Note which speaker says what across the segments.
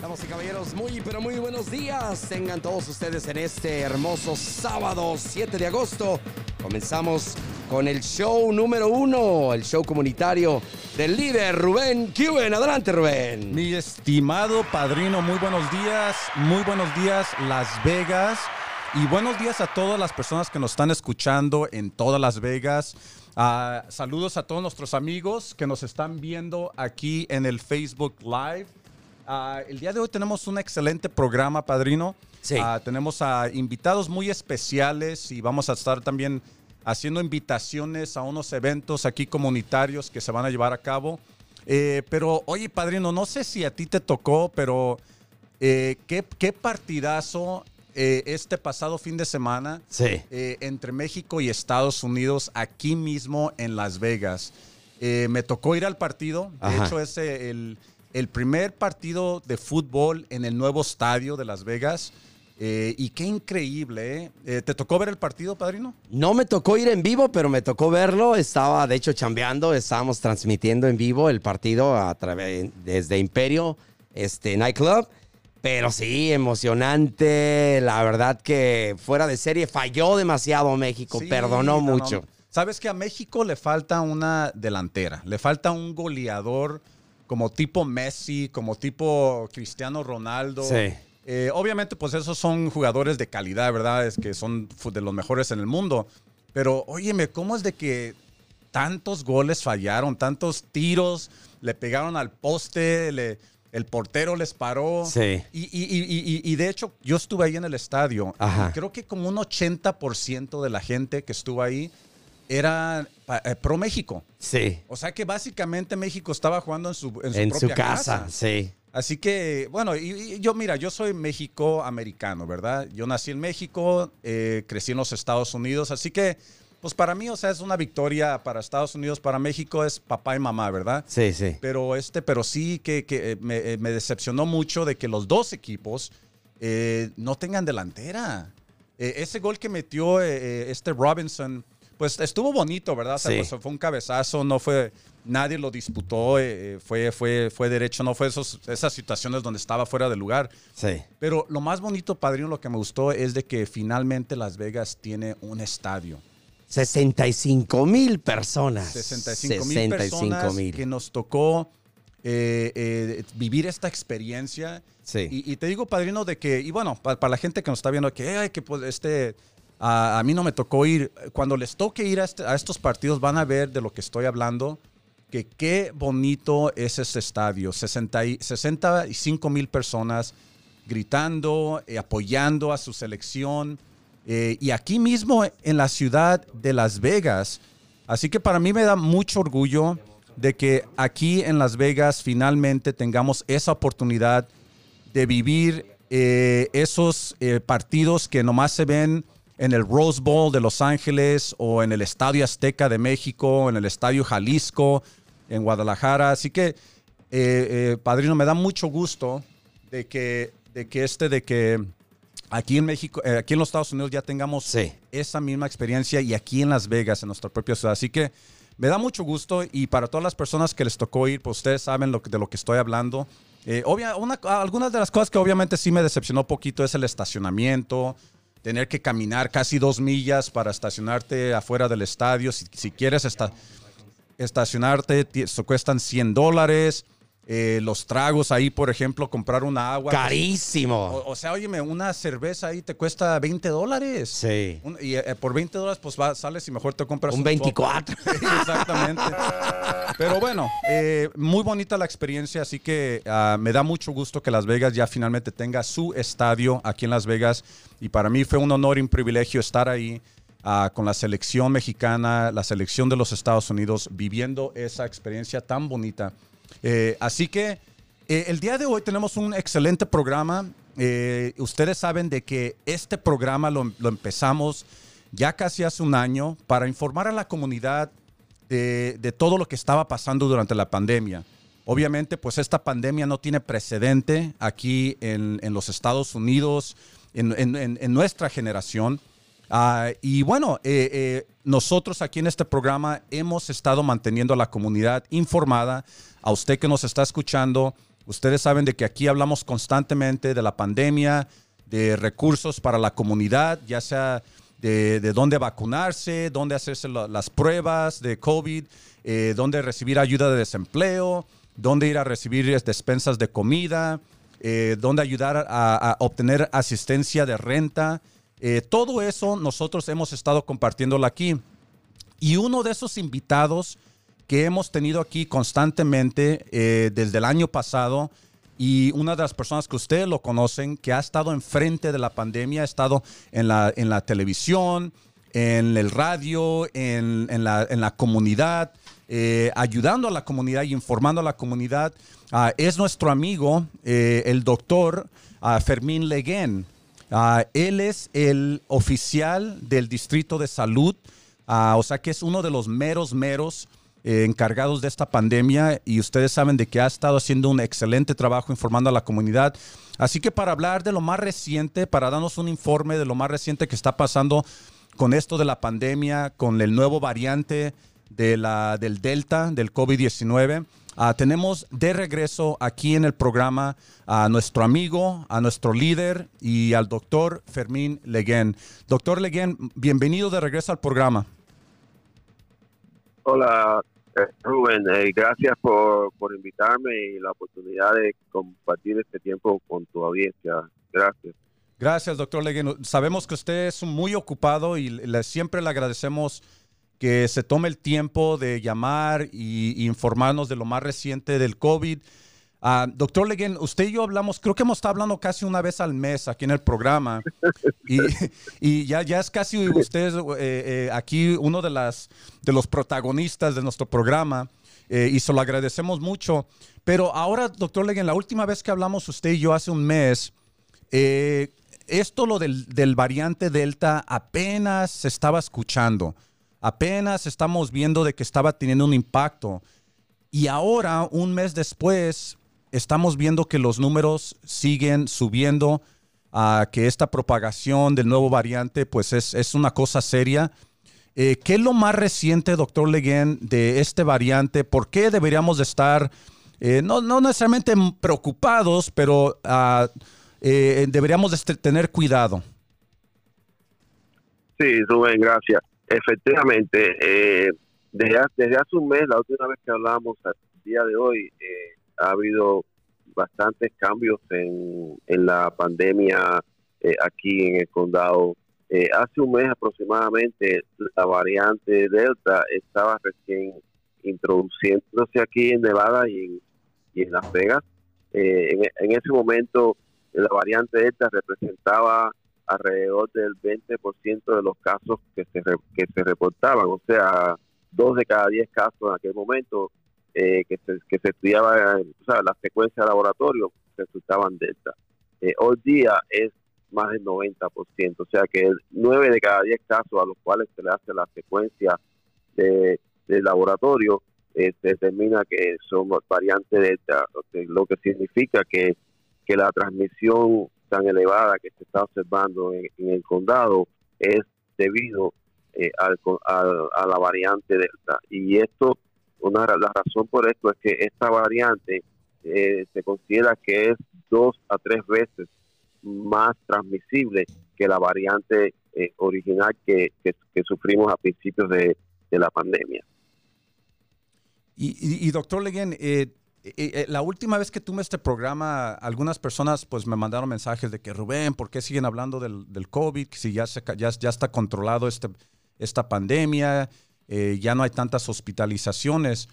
Speaker 1: Damas y caballeros, muy pero muy buenos días. Tengan todos ustedes en este hermoso sábado 7 de agosto. Comenzamos con el show número uno, el show comunitario del líder Rubén Cuben. Adelante, Rubén.
Speaker 2: Mi estimado padrino, muy buenos días, muy buenos días Las Vegas y buenos días a todas las personas que nos están escuchando en todas Las Vegas. Ah, saludos a todos nuestros amigos que nos están viendo aquí en el Facebook Live. Ah, el día de hoy tenemos un excelente programa, padrino.
Speaker 1: Sí.
Speaker 2: Ah, tenemos a invitados muy especiales y vamos a estar también haciendo invitaciones a unos eventos aquí comunitarios que se van a llevar a cabo. Eh, pero, oye, padrino, no sé si a ti te tocó, pero eh, ¿qué, qué partidazo eh, este pasado fin de semana
Speaker 1: Sí.
Speaker 2: entre México y Estados Unidos aquí mismo en Las Vegas. Me tocó ir al partido. De
Speaker 1: Ajá.
Speaker 2: hecho, es el, el primer partido de fútbol en el nuevo estadio de Las Vegas. Eh, y qué increíble, ¿eh? Eh, ¿Te tocó ver el partido, padrino?
Speaker 1: No me tocó ir en vivo, pero me tocó verlo. Estaba, de hecho, chambeando. Estábamos transmitiendo en vivo el partido a través desde Imperio este, Nightclub. Pero sí, emocionante. La verdad que fuera de serie falló demasiado México.
Speaker 2: Sí,
Speaker 1: Perdonó
Speaker 2: no, no.
Speaker 1: mucho.
Speaker 2: Sabes que a México le falta una delantera, le falta un goleador como tipo Messi, como tipo Cristiano Ronaldo.
Speaker 1: Sí.
Speaker 2: Eh, obviamente, pues esos son jugadores de calidad, ¿verdad? Es que son de los mejores en el mundo. Pero, óyeme, ¿cómo es de que tantos goles fallaron, tantos tiros, le pegaron al poste, le- el portero les paró?
Speaker 1: Sí.
Speaker 2: Y, y- y- y- de hecho, yo estuve ahí en el estadio.
Speaker 1: Ajá.
Speaker 2: creo que como un 80% de la gente que estuvo ahí era eh, pro México.
Speaker 1: Sí.
Speaker 2: O sea que básicamente México estaba jugando en su, en su
Speaker 1: En su casa, sí.
Speaker 2: Así que, bueno, y, y yo, mira, yo soy México-americano, ¿verdad? Yo nací en México, eh, crecí en los Estados Unidos, así que, pues para mí, o sea, es una victoria para Estados Unidos, para México es papá y mamá, ¿verdad?
Speaker 1: Sí, sí.
Speaker 2: Pero, este, pero sí que, que, eh, me, me decepcionó mucho de que los dos equipos eh, no tengan delantera. Ese gol que metió este Robinson, pues estuvo bonito, ¿verdad? O sea,
Speaker 1: Sí.
Speaker 2: pues, fue un cabezazo, no fue, nadie lo disputó, eh, eh, fue, fue, fue derecho, no fue esos, esas situaciones donde estaba fuera de lugar.
Speaker 1: Sí.
Speaker 2: Pero lo más bonito, padrino, lo que me gustó es de que finalmente Las Vegas tiene un estadio.
Speaker 1: 65 mil personas.
Speaker 2: 65 mil
Speaker 1: 65
Speaker 2: personas
Speaker 1: mil.
Speaker 2: que nos tocó eh, eh, vivir esta experiencia.
Speaker 1: Sí.
Speaker 2: Y, y te digo, padrino, de que, y bueno, pa- para, la gente que nos está viendo, que, ay, que pues este, a, mí no me tocó ir. Cuando les toque ir a, estos partidos, van a ver de lo que estoy hablando, que qué bonito es este estadio. 60 y- 65 mil personas gritando, eh, apoyando a su selección. Eh, y aquí mismo en la ciudad de Las Vegas. Así que para mí me da mucho orgullo de que aquí en Las Vegas finalmente tengamos esa oportunidad de vivir eh, esos partidos que nomás se ven en el Rose Bowl de Los Ángeles o en el Estadio Azteca de México, en el Estadio Jalisco, en Guadalajara. Así que, eh, eh, padrino, me da mucho gusto de que, de que este, de que aquí en México, eh, aquí en los Estados Unidos ya tengamos
Speaker 1: Sí.
Speaker 2: esa misma experiencia y aquí en Las Vegas, en nuestra propia ciudad. Así que me da mucho gusto y para todas las personas que les tocó ir, pues ustedes saben lo que- de lo que estoy hablando. Eh, obvia- una- algunas de las cosas que obviamente sí me decepcionó poquito es el estacionamiento, tener que caminar casi dos millas para estacionarte afuera del estadio. Si, si quieres esta- estacionarte, eso cuestan 100 dólares. Eh, los tragos ahí, por ejemplo, comprar una agua. pues,
Speaker 1: Carísimo.
Speaker 2: o, o sea, óyeme, una cerveza ahí te cuesta 20 dólares.
Speaker 1: Sí.
Speaker 2: Un- y eh, por 20 dólares, pues va- sales y mejor te compras
Speaker 1: Un 24.
Speaker 2: Sí, Exactamente. Pero bueno, eh, muy bonita la experiencia, así que ah, me da mucho gusto que Las Vegas ya finalmente tenga su estadio aquí en Las Vegas. Y para mí fue un honor y un privilegio estar ahí ah, con la selección mexicana, la selección de los Estados Unidos, viviendo esa experiencia tan bonita. Eh, así que eh, el día de hoy tenemos un excelente programa. Eh, ustedes saben de que este programa lo, empezamos ya casi hace un año para informar a la comunidad de, todo lo que estaba pasando durante la pandemia. Obviamente, pues esta pandemia no tiene precedente aquí en, los Estados Unidos, en nuestra generación. Ah, y bueno, eh, eh, nosotros aquí en este programa hemos estado manteniendo a la comunidad informada, a usted que nos está escuchando, Ustedes saben de que aquí hablamos constantemente de la pandemia, de recursos para la comunidad, ya sea de, dónde vacunarse, dónde hacerse las pruebas de COVID, eh, dónde recibir ayuda de desempleo, dónde ir a recibir despensas de comida, dónde ayudar a, obtener asistencia de renta. Eh, todo eso nosotros hemos estado compartiéndolo aquí. Y uno de esos invitados que hemos tenido aquí constantemente desde el año pasado y una de las personas que ustedes lo conocen, que ha estado enfrente de la pandemia, ha estado en la, en la televisión, en el radio, en, en, la, en la, comunidad, eh, ayudando a la comunidad y informando a la comunidad, ah, es nuestro amigo, eh, el doctor ah, Fermín Leguén. Ah, él es el oficial del Distrito de Salud, o sea que es uno de los meros, meros eh, encargados de esta pandemia y ustedes saben de que ha estado haciendo un excelente trabajo informando a la comunidad. Así que para hablar de lo más reciente, para darnos un informe de lo más reciente que está pasando con esto de la pandemia, con el nuevo variante de la, del Delta, del COVID-19, ah, tenemos de regreso aquí en el programa a nuestro amigo, a nuestro líder y al doctor Fermín Leguén. Doctor Leguén, bienvenido de regreso al programa.
Speaker 3: Hola, Rubén, eh, gracias por, por invitarme y la oportunidad de compartir este tiempo con tu audiencia. Gracias.
Speaker 2: Gracias, doctor Leguén. Sabemos que usted es muy ocupado y le, siempre le agradecemos que se tome el tiempo de llamar y, informarnos de lo más reciente del COVID. Ah, doctor Leguén, usted y yo hablamos, creo que hemos estado hablando casi una vez al mes aquí en el programa. Y, ya, ya es casi usted eh, eh, aquí uno de, las, de los protagonistas de nuestro programa. Eh, y se lo agradecemos mucho. Pero ahora, doctor Leguén, la última vez que hablamos usted y yo hace un mes, esto lo del, del variante Delta apenas se estaba escuchando. Apenas estamos viendo de que estaba teniendo un impacto. Y ahora, un mes después, estamos viendo que los números siguen subiendo, a que esta propagación del nuevo variante pues es, una cosa seria. Eh, ¿Qué es lo más reciente, doctor Leguén, de este variante? ¿Por qué deberíamos de estar, eh, no, necesariamente preocupados, pero eh, deberíamos de tener cuidado?
Speaker 3: Sí, Rubén, gracias. Efectivamente, desde, desde hace un mes, la última vez que hablamos, al día de hoy, ha habido bastantes cambios en, en la pandemia eh, aquí en el condado. Eh, hace un mes aproximadamente la variante Delta estaba recién introduciéndose aquí en Nevada y en, y en Las Vegas. Eh, en, ese momento la variante Delta representaba alrededor del 20% de los casos que se, que se reportaban, o sea, dos de cada diez casos en aquel momento eh, que, se, que se estudiaba, la secuencia de laboratorio resultaban delta. Eh, hoy día es más del 90%, o sea que 9 de cada 10 casos a los cuales se le hace la secuencia de, laboratorio eh, se determina que son variantes delta, lo que significa que, que la transmisión tan elevada que se está observando en, el condado es debido al, a la variante delta. Y esto una, la razón por esto es que esta variante eh, se considera que es dos a tres veces más transmisible que la variante eh, original que, sufrimos a principios de, la pandemia.
Speaker 2: Y, doctor Leguen, eh, la última vez que tuve este programa, algunas personas pues me mandaron mensajes de que Rubén, ¿por qué siguen hablando del, del COVID? Si ya, se, ya, ya está controlado este, esta pandemia, eh, ya no hay tantas hospitalizaciones.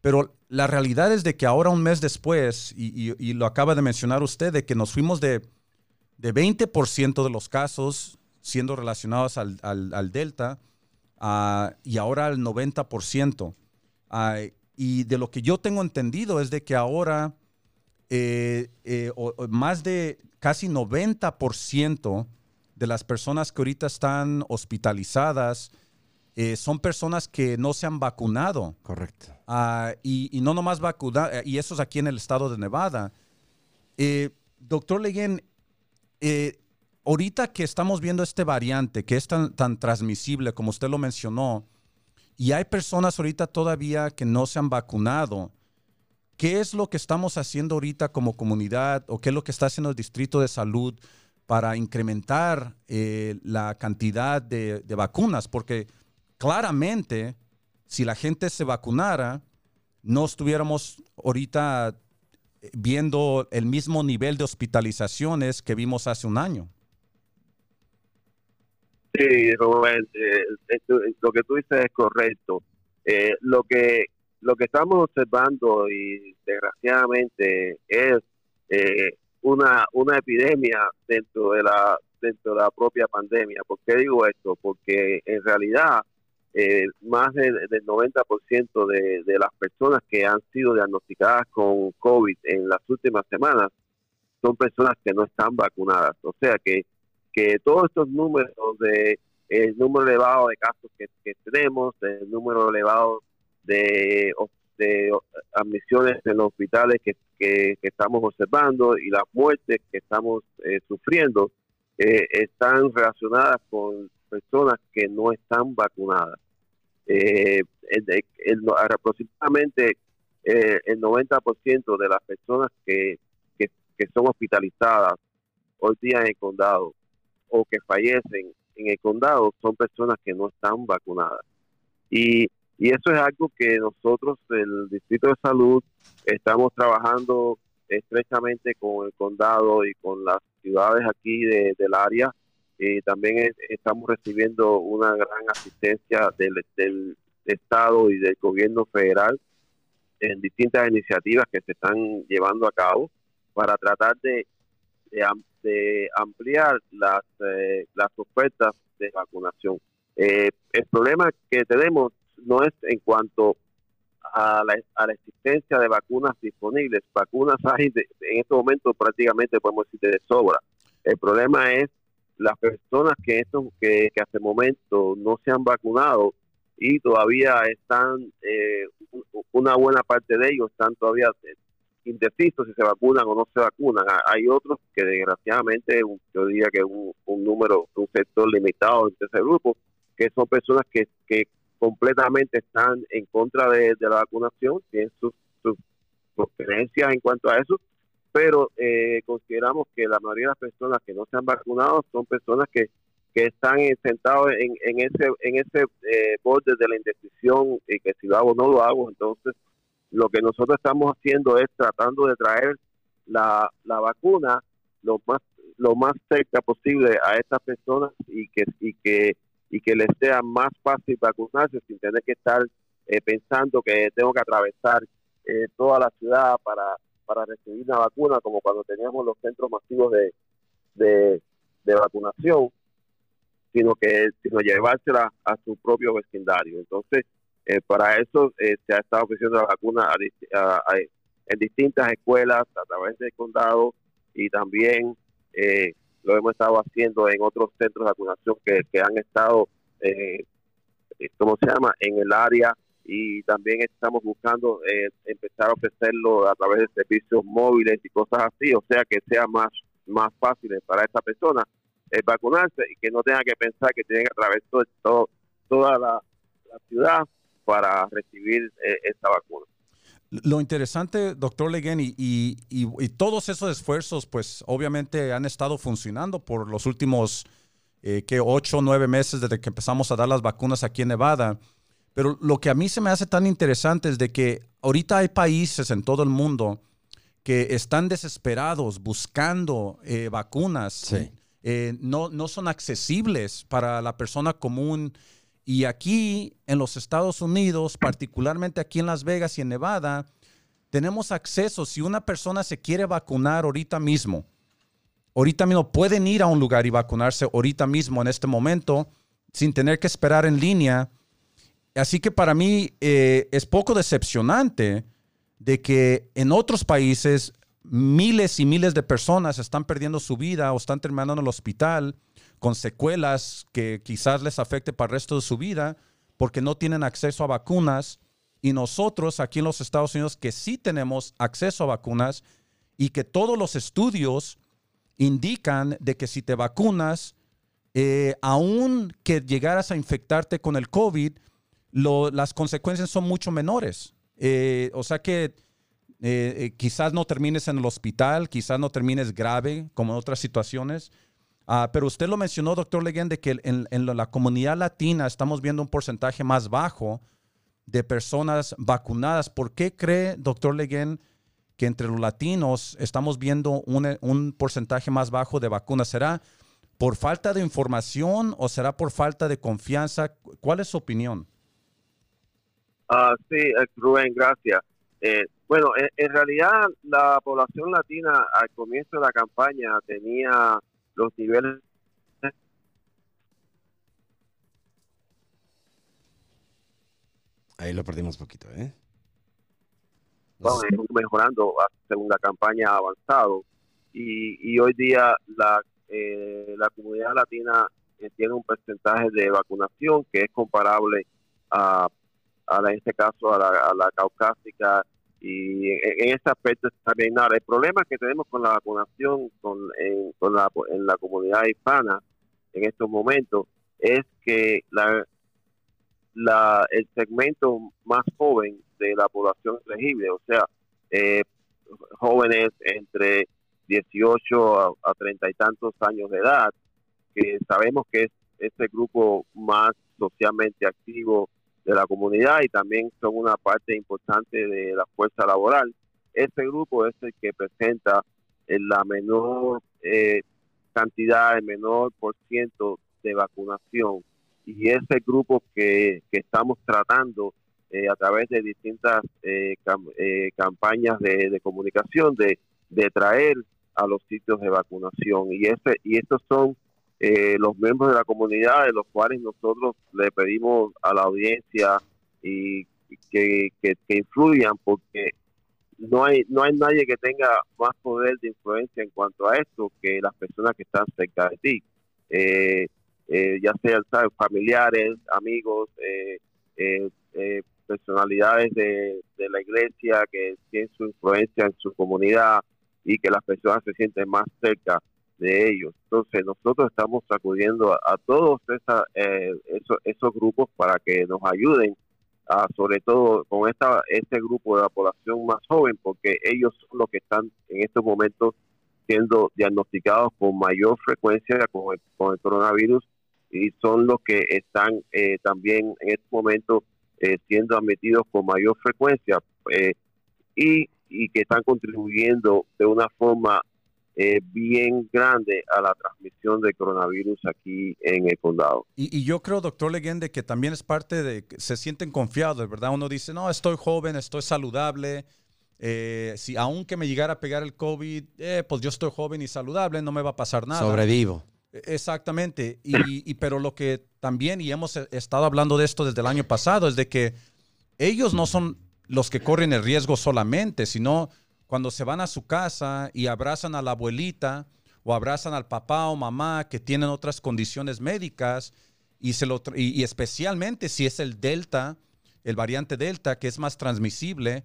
Speaker 2: Pero la realidad es de que ahora, un mes después, y, lo acaba de mencionar usted, de que nos fuimos de, de 20% de los casos siendo relacionados al, Delta y ahora al 90%. Y de lo que yo tengo entendido es de que ahora eh, eh, más de casi 90% de las personas que ahorita están hospitalizadas eh, son personas que no se han vacunado.
Speaker 1: Correcto.
Speaker 2: Ah, y, no nomás vacunar, y eso es aquí en el estado de Nevada. Doctor Leguen, ahorita que estamos viendo este variante que es tan, tan transmisible como usted lo mencionó, y hay personas ahorita todavía que no se han vacunado, ¿qué es lo que estamos haciendo ahorita como comunidad o qué es lo que está haciendo el Distrito de Salud para incrementar eh, la cantidad de, de vacunas? Porque claramente, si la gente se vacunara, no estuviéramos ahorita viendo el mismo nivel de hospitalizaciones que vimos hace un año.
Speaker 3: Sí, Rubén, eh, lo que tú dices es correcto. Eh, lo que lo que estamos observando y desgraciadamente es eh, una una epidemia dentro de la dentro de la propia pandemia. ¿Por qué digo esto? Porque en realidad eh, más del 90% de, de las personas que han sido diagnosticadas con COVID en las últimas semanas son personas que no están vacunadas. O sea que que todos estos números de el número elevado de casos que, tenemos, el número elevado de, de admisiones en los hospitales que, estamos observando y las muertes que estamos eh, sufriendo eh, están relacionadas con personas que no están vacunadas. Eh, aproximadamente eh, el 90% de las personas que, que son hospitalizadas hoy día en el condado o que fallecen en el condado son personas que no están vacunadas. Y, y eso es algo que nosotros, el Distrito de Salud, estamos trabajando estrechamente con el condado y con las ciudades aquí del área. También estamos recibiendo una gran asistencia del, del Estado y del gobierno federal en distintas iniciativas que se están llevando a cabo para tratar de, de, de ampliar las, eh, las ofertas de vacunación. Eh, el problema que tenemos no es en cuanto a la, a la existencia de vacunas disponibles. Vacunas hay en este momento prácticamente podemos decir de sobra. El problema es las personas que, esto, que, que hasta el momento no se han vacunado y todavía están, eh, una buena parte de ellos están todavía indecisos si se vacunan o no se vacunan. Hay otros que desgraciadamente, yo diría que un, número, un sector limitado de ese grupo, que son personas que, completamente están en contra de, la vacunación, tienen sus, sus, creencias en cuanto a eso, pero eh, consideramos que la mayoría de las personas que no se han vacunado son personas que, que están sentados en, en ese en ese eh, borde de la indecisión y que si lo hago o no lo hago, entonces lo que nosotros estamos haciendo es tratando de traer la, la vacuna lo más lo más cerca posible a estas personas y que y que y que les sea más fácil vacunarse sin tener que estar eh, pensando que tengo que atravesar eh, toda la ciudad para, para recibir una vacuna como cuando teníamos los centros masivos de, de, vacunación sino que sino llevársela a su propio vecindario. Entonces eh, para eso eh, se ha estado ofreciendo la vacuna en distintas escuelas a través del condado y también eh, lo hemos estado haciendo en otros centros de vacunación que, que han estado, ¿cómo se llama?, en el área y también estamos buscando empezar a ofrecerlo a través de servicios móviles y cosas así, o sea que sea más, más fácil para esta persona vacunarse y que no tenga que pensar que tiene que atravesar todo, toda la ciudad para recibir eh, esta vacuna.
Speaker 2: Lo interesante, doctor Leguen, y, y, todos esos esfuerzos, pues obviamente han estado funcionando por los últimos, eh, que ocho o nueve meses desde que empezamos a dar las vacunas aquí en Nevada. Pero lo que a mí se me hace tan interesante es de que ahorita hay países en todo el mundo que están desesperados buscando eh, vacunas. no, no son accesibles para la persona común y aquí en los Estados Unidos, particularmente aquí en Las Vegas y en Nevada, tenemos acceso. Si una persona se quiere vacunar ahorita mismo, ahorita mismo pueden ir a un lugar y vacunarse ahorita mismo en este momento sin tener que esperar en línea. Así que para mí eh, es poco decepcionante de que en otros países miles y miles de personas están perdiendo su vida o están terminando en el hospital con secuelas que quizás les afecte para el resto de su vida porque no tienen acceso a vacunas. Y nosotros aquí en los Estados Unidos que sí tenemos acceso a vacunas y que todos los estudios indican de que si te vacunas, eh, aún que llegaras a infectarte con el COVID, las consecuencias son mucho menores. Eh, o sea que eh, quizás no termines en el hospital, quizás no termines grave como en otras situaciones. Ah, pero usted lo mencionó, doctor Leguen, de que en, la comunidad latina estamos viendo un porcentaje más bajo de personas vacunadas. ¿Por qué cree, doctor Leguen, que entre los latinos estamos viendo un, un porcentaje más bajo de vacunas? ¿Será por falta de información o será por falta de confianza? ¿Cuál es su opinión?
Speaker 3: Ah, sí, eh, Rubén, gracias. Eh, bueno, en, realidad la población latina al comienzo de la campaña tenía los niveles
Speaker 1: Ahí lo perdimos poquito, ¿eh?
Speaker 3: mejorando según la campaña ha avanzado y, y hoy día la, eh, la comunidad latina eh, tiene un porcentaje de vacunación que es comparable a, a en este caso a la, a la caucásica y en, ese aspecto está bien. Ahora, el problema que tenemos con la vacunación con, en, con la, en la comunidad hispana en estos momentos es que la, la, el segmento más joven de la población elegible, o sea, eh, jóvenes entre 18 a, a 30 y tantos años de edad, que sabemos que es este grupo más socialmente activo de la comunidad y también son una parte importante de la fuerza laboral. Este grupo es el que presenta la menor eh, cantidad, el menor por ciento de vacunación y es el grupo que, que estamos tratando eh, a través de distintas eh, campañas de, de comunicación de, de traer a los sitios de vacunación y ese y estos son eh, los miembros de la comunidad, de los cuales nosotros le pedimos a la audiencia y que, que, influyan, porque no hay no hay nadie que tenga más poder de influencia en cuanto a esto que las personas que están cerca de ti, eh, eh, ya sean familiares, amigos, personalidades de, de la iglesia que tienen su influencia en su comunidad y que las personas se sienten más cerca de ellos. Entonces nosotros estamos acudiendo a, todos esa, eh, esos, grupos para que nos ayuden, a, sobre todo con esta este grupo de la población más joven, porque ellos son los que están en estos momentos siendo diagnosticados con mayor frecuencia con el, coronavirus y son los que están eh, también en este momento eh, siendo admitidos con mayor frecuencia y, y que están contribuyendo de una forma eh, bien grande a la transmisión de coronavirus aquí en el condado.
Speaker 2: Y, yo creo, doctor Legende, que también es parte de que se sienten confiados, ¿verdad? Uno dice, no, estoy joven, estoy saludable. Eh, si aunque me llegara a pegar el COVID, eh, pues yo estoy joven y saludable, no me va a pasar nada.
Speaker 1: Sobrevivo.
Speaker 2: E, exactamente. Y, y, pero lo que también, y hemos estado hablando de esto desde el año pasado, es de que ellos no son los que corren el riesgo solamente, sino cuando se van a su casa y abrazan a la abuelita o abrazan al papá o mamá que tienen otras condiciones médicas y, se lo, y, especialmente si es el delta, el variante delta, que es más transmisible,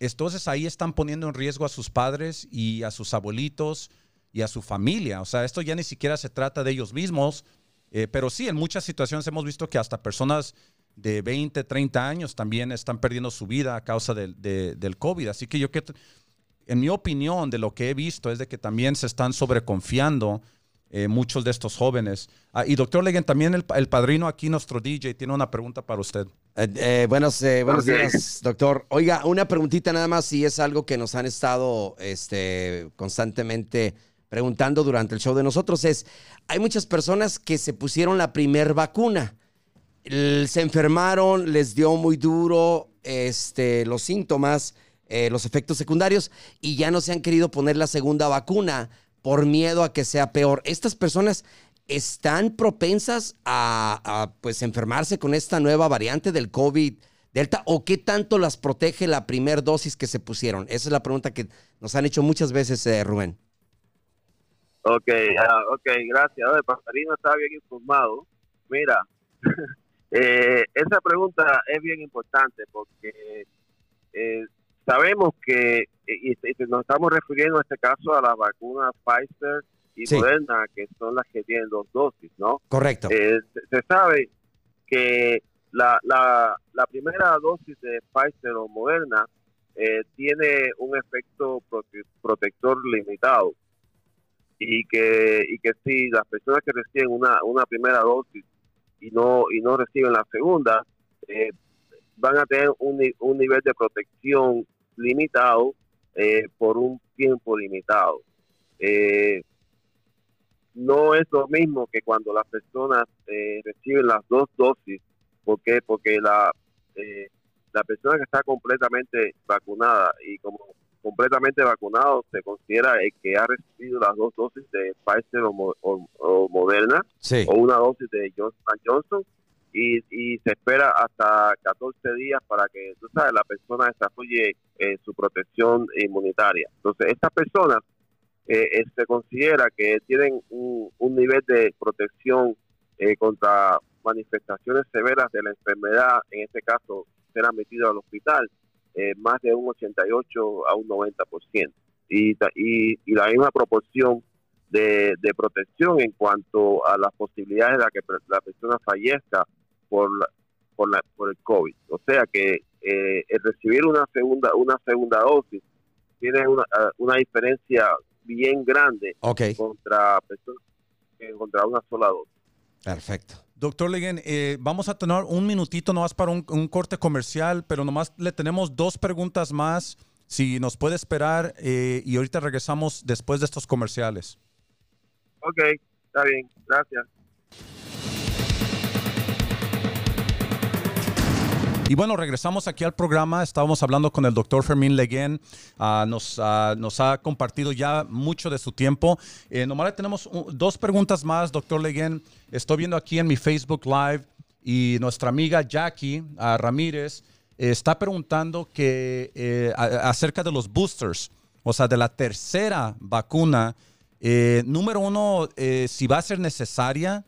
Speaker 2: entonces ahí están poniendo en riesgo a sus padres y a sus abuelitos y a su familia. O sea, esto ya ni siquiera se trata de ellos mismos, eh, pero sí, en muchas situaciones hemos visto que hasta personas de 20, 30 años también están perdiendo su vida a causa del, del COVID. Así que yo que, en mi opinión, de lo que he visto es de que también se están sobreconfiando eh, muchos de estos jóvenes. Ah, y doctor Legen, también el, padrino aquí, nuestro DJ, tiene una pregunta para usted.
Speaker 1: Eh, eh, buenos buenos días, doctor. Oiga, una preguntita nada más, si es algo que nos han estado este, constantemente preguntando durante el show de nosotros, es, hay muchas personas que se pusieron la primer vacuna se enfermaron, les dio muy duro este, los síntomas, eh, los efectos secundarios, y ya no se han querido poner la segunda vacuna por miedo a que sea peor. Estas personas están propensas a, pues enfermarse con esta nueva variante del COVID Delta o qué tanto las protege la primera dosis que se pusieron? Esa es la pregunta que nos han hecho muchas veces, eh, Rubén.
Speaker 3: Ok, uh, ok, gracias. El pasarino está bien informado. Mira, Eh, esa pregunta es bien importante porque eh, sabemos que, y, nos estamos refiriendo en este caso a las vacunas Pfizer y Moderna, que son las que tienen dos dosis, ¿no?
Speaker 1: Correcto.
Speaker 3: Eh, se, sabe que la, la, la, primera dosis de Pfizer o Moderna eh, tiene un efecto protector limitado y que y que si las personas que reciben una, una primera dosis y no y no reciben la segunda eh, van a tener un, un nivel de protección limitado eh, por un tiempo limitado. Eh, no es lo mismo que cuando las personas eh, reciben las dos dosis. ¿Por qué? Porque la, la persona que está completamente vacunada y como completamente vacunado se considera el que ha recibido las dos dosis de Pfizer o, Moderna o una dosis de Johnson Johnson y, y se espera hasta 14 días para que tú sabes, la persona desarrolle eh, su protección inmunitaria. Entonces, estas personas eh, eh, se considera que tienen un, nivel de protección contra manifestaciones severas de la enfermedad, en este caso, ser admitido al hospital, más de un 88 a un 90%. Y, y, y la misma proporción de, de, protección en cuanto a las posibilidades de que la persona fallezca por, por, la, por el COVID. O sea que eh, el recibir una segunda, una segunda dosis tiene una, ah, una diferencia bien grande contra personas contra una sola dosis.
Speaker 1: Perfecto.
Speaker 2: Doctor Leguen, eh, vamos a tener un minutito nomás para un, corte comercial, pero nomás le tenemos dos preguntas más. Si nos puede esperar eh, y ahorita regresamos después de estos comerciales.
Speaker 3: Ok, está bien, gracias.
Speaker 2: Y bueno, regresamos aquí al programa. Estábamos hablando con el doctor Fermín Leguén. Ah, nos, ah, nos, ha compartido ya mucho de su tiempo. Eh, nomás tenemos dos preguntas más, doctor Leguén. Estoy viendo aquí en mi Facebook Live y nuestra amiga Jackie ah, Ramírez está preguntando que, eh, acerca de los boosters, o sea, de la tercera vacuna. Eh, número uno, si va a ser necesaria.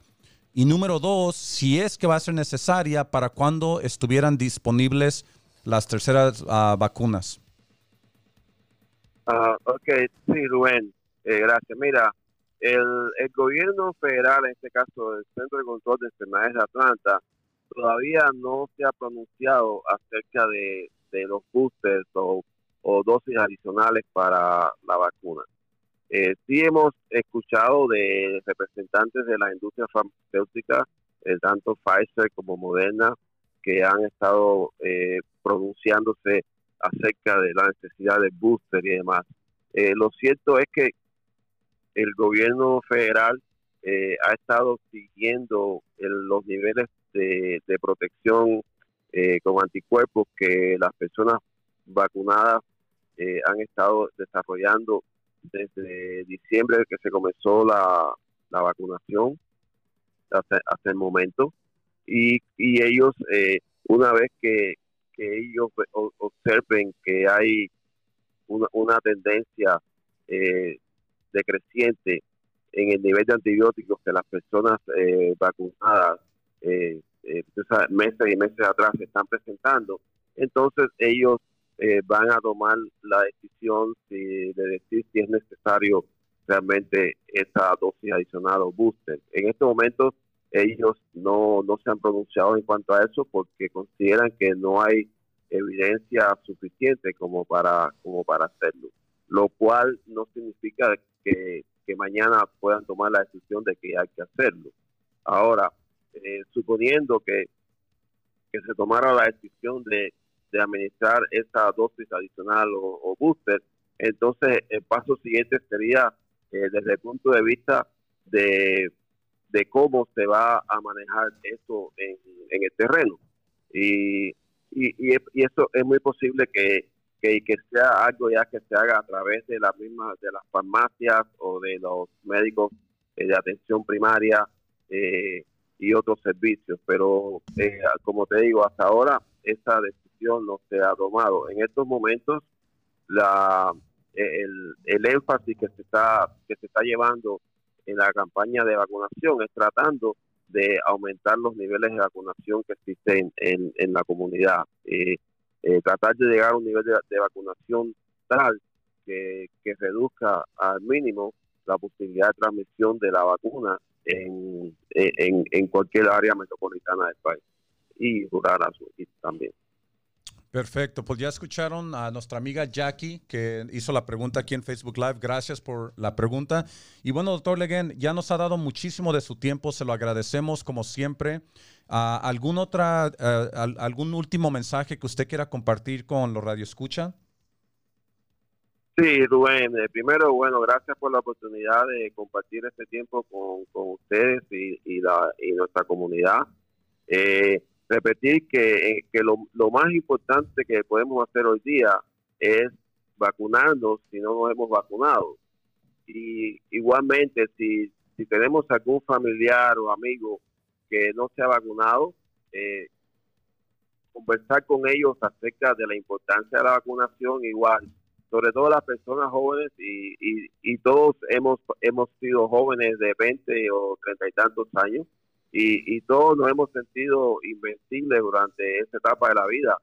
Speaker 2: Y número dos, si es que va a ser necesaria para cuando estuvieran disponibles las terceras uh, vacunas.
Speaker 3: Uh, ok, sí, Rubén, eh, gracias. Mira, el, el, gobierno federal, en este caso el Centro de Control de Enfermedades de Atlanta, todavía no se ha pronunciado acerca de, los boosters o dosis adicionales para la vacuna. Eh, sí hemos escuchado de representantes de la industria farmacéutica, eh, tanto Pfizer como Moderna, que han estado eh, pronunciándose acerca de la necesidad de booster y demás. Eh, lo cierto es que el gobierno federal ha estado siguiendo los niveles de, de protección con anticuerpos que las personas vacunadas han estado desarrollando desde diciembre que se comenzó la, vacunación hasta, hasta, el momento. Y, y ellos eh, una vez que, ellos observen que hay una, una tendencia eh, decreciente en el nivel de antibióticos que las personas eh, vacunadas eh, meses y meses atrás están presentando, entonces ellos eh, van a tomar la decisión de decir si es necesario realmente esa dosis adicional o booster. En este momento ellos no, no se han pronunciado en cuanto a eso porque consideran que no hay evidencia suficiente como para, como para hacerlo, lo cual no significa que, que mañana puedan tomar la decisión de que hay que hacerlo. Ahora, eh, suponiendo que, que se tomara la decisión de de administrar esa dosis adicional o, booster. Entonces, el paso siguiente sería eh, desde el punto de vista de, de, cómo se va a manejar eso en, en el terreno. Y, y, y, eso es muy posible que, que, que, sea algo ya que se haga a través de las mismas, de las farmacias o de los médicos eh, de atención primaria eh, y otros servicios. Pero, como te digo, hasta ahora esa decisión no se ha tomado. En estos momentos, la, el, el énfasis que se está que se está llevando en la campaña de vacunación es tratando de aumentar los niveles de vacunación que existen en, en la comunidad. Eh, eh, tratar de llegar a un nivel de, vacunación tal que, que, reduzca al mínimo la posibilidad de transmisión de la vacuna en, en, en cualquier área metropolitana del país y rural también.
Speaker 2: Perfecto, pues ya escucharon a nuestra amiga Jackie que hizo la pregunta aquí en Facebook Live. Gracias por la pregunta. Y bueno, doctor Leguen, ya nos ha dado muchísimo de su tiempo, se lo agradecemos como siempre. Ah, ¿algún, otra, eh, al- ¿Algún último mensaje que usted quiera compartir con los radioescucha?
Speaker 3: Sí, Rubén, eh, primero, bueno, gracias por la oportunidad de compartir este tiempo con, con ustedes y, y, la, y nuestra comunidad. Eh, repetir que, eh, que lo, lo más importante que podemos hacer hoy día es vacunarnos si no nos hemos vacunado. Y igualmente, si, si tenemos algún familiar o amigo que no se ha vacunado, eh, conversar con ellos acerca de la importancia de la vacunación igual sobre todo las personas jóvenes y, y, y todos hemos hemos sido jóvenes de 20 o 30 y tantos años y, y todos nos hemos sentido invencibles durante esta etapa de la vida.